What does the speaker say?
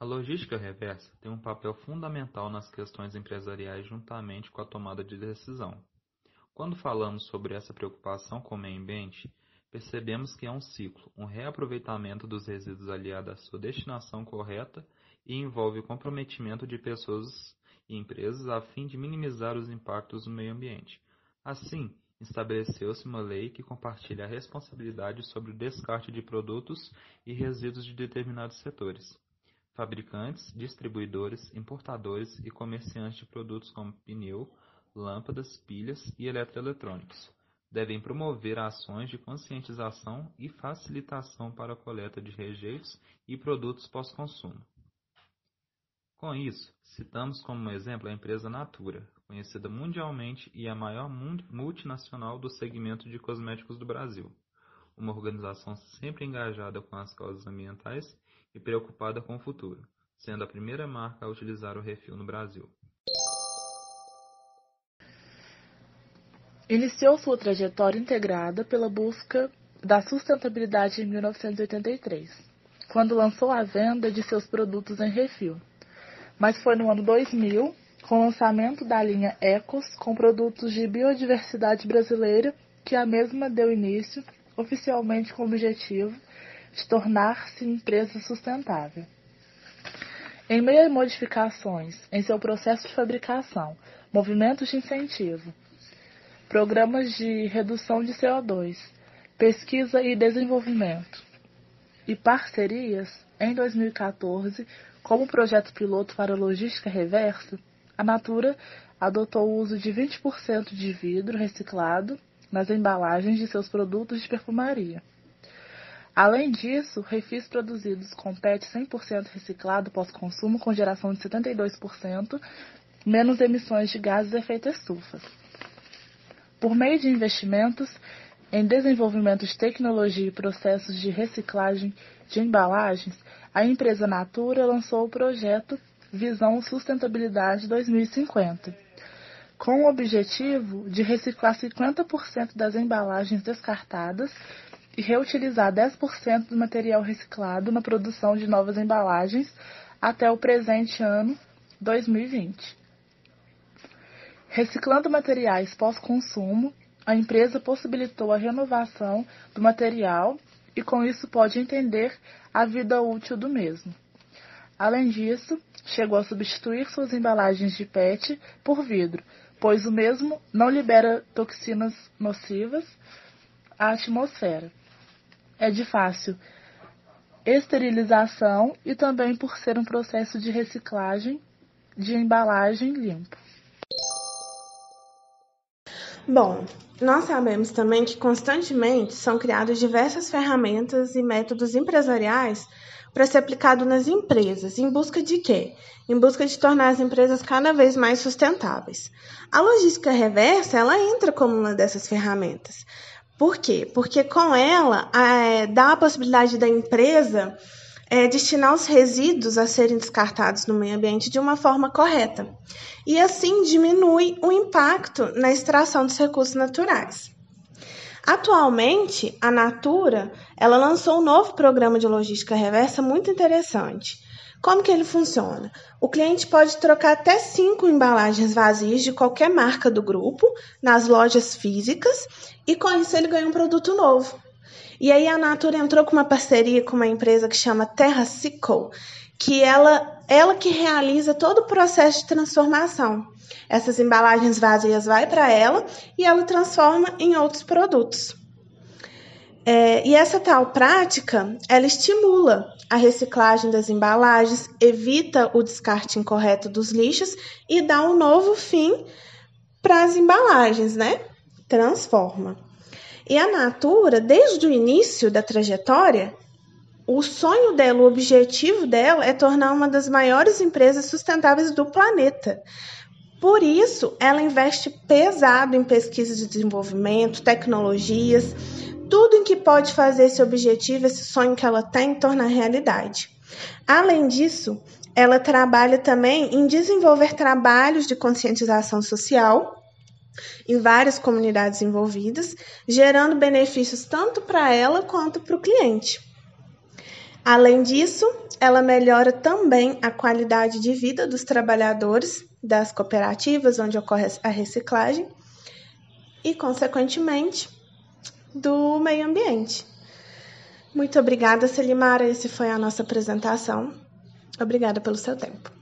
A logística reversa tem um papel fundamental nas questões empresariais juntamente com a tomada de decisão. Quando falamos sobre essa preocupação com o meio ambiente, percebemos que é um ciclo, um reaproveitamento dos resíduos aliado à sua destinação correta e envolve o comprometimento de pessoas e empresas a fim de minimizar os impactos no meio ambiente. Assim, estabeleceu-se uma lei que compartilha a responsabilidade sobre o descarte de produtos e resíduos de determinados setores fabricantes, distribuidores, importadores e comerciantes de produtos como pneu, lâmpadas, pilhas e eletroeletrônicos devem promover ações de conscientização e facilitação para a coleta de rejeitos e produtos pós-consumo. Com isso, citamos como exemplo a empresa Natura, conhecida mundialmente e a maior multinacional do segmento de cosméticos do Brasil, uma organização sempre engajada com as causas ambientais e preocupada com o futuro, sendo a primeira marca a utilizar o refil no Brasil. Iniciou sua trajetória integrada pela busca da sustentabilidade em 1983, quando lançou a venda de seus produtos em refil. Mas foi no ano 2000, com o lançamento da linha Ecos com produtos de biodiversidade brasileira, que a mesma deu início, oficialmente com o objetivo de tornar-se empresa sustentável. Em meio a modificações em seu processo de fabricação, movimentos de incentivo, programas de redução de CO2, pesquisa e desenvolvimento e parcerias, em 2014, como projeto piloto para logística reversa, a Natura adotou o uso de 20% de vidro reciclado nas embalagens de seus produtos de perfumaria. Além disso, refis produzidos com PET 100% reciclado pós-consumo com geração de 72%, menos emissões de gases de efeito estufa. Por meio de investimentos em desenvolvimento de tecnologia e processos de reciclagem de embalagens, a empresa Natura lançou o projeto Visão Sustentabilidade 2050, com o objetivo de reciclar 50% das embalagens descartadas e reutilizar 10% do material reciclado na produção de novas embalagens até o presente ano 2020. Reciclando materiais pós-consumo, a empresa possibilitou a renovação do material e com isso pode entender a vida útil do mesmo. Além disso, chegou a substituir suas embalagens de PET por vidro, pois o mesmo não libera toxinas nocivas à atmosfera é de fácil esterilização e também por ser um processo de reciclagem de embalagem limpo. Bom, nós sabemos também que constantemente são criadas diversas ferramentas e métodos empresariais para ser aplicado nas empresas. Em busca de quê? Em busca de tornar as empresas cada vez mais sustentáveis. A logística reversa, ela entra como uma dessas ferramentas. Por quê? Porque com ela é, dá a possibilidade da empresa é, destinar os resíduos a serem descartados no meio ambiente de uma forma correta. E assim diminui o impacto na extração dos recursos naturais. Atualmente, a Natura ela lançou um novo programa de logística reversa muito interessante como que ele funciona? O cliente pode trocar até cinco embalagens vazias de qualquer marca do grupo nas lojas físicas e com isso ele ganha um produto novo. E aí a Natura entrou com uma parceria com uma empresa que chama Terra Cycle, que ela, ela que realiza todo o processo de transformação. Essas embalagens vazias vai para ela e ela transforma em outros produtos. É, e essa tal prática, ela estimula a reciclagem das embalagens, evita o descarte incorreto dos lixos e dá um novo fim para as embalagens, né? Transforma. E a Natura, desde o início da trajetória, o sonho dela, o objetivo dela é tornar uma das maiores empresas sustentáveis do planeta. Por isso, ela investe pesado em pesquisa de desenvolvimento, tecnologias, tudo em que pode fazer esse objetivo, esse sonho que ela tem, tornar realidade. Além disso, ela trabalha também em desenvolver trabalhos de conscientização social em várias comunidades envolvidas, gerando benefícios tanto para ela quanto para o cliente. Além disso, ela melhora também a qualidade de vida dos trabalhadores das cooperativas onde ocorre a reciclagem e, consequentemente, do meio ambiente. Muito obrigada, Selimara. Essa foi a nossa apresentação. Obrigada pelo seu tempo.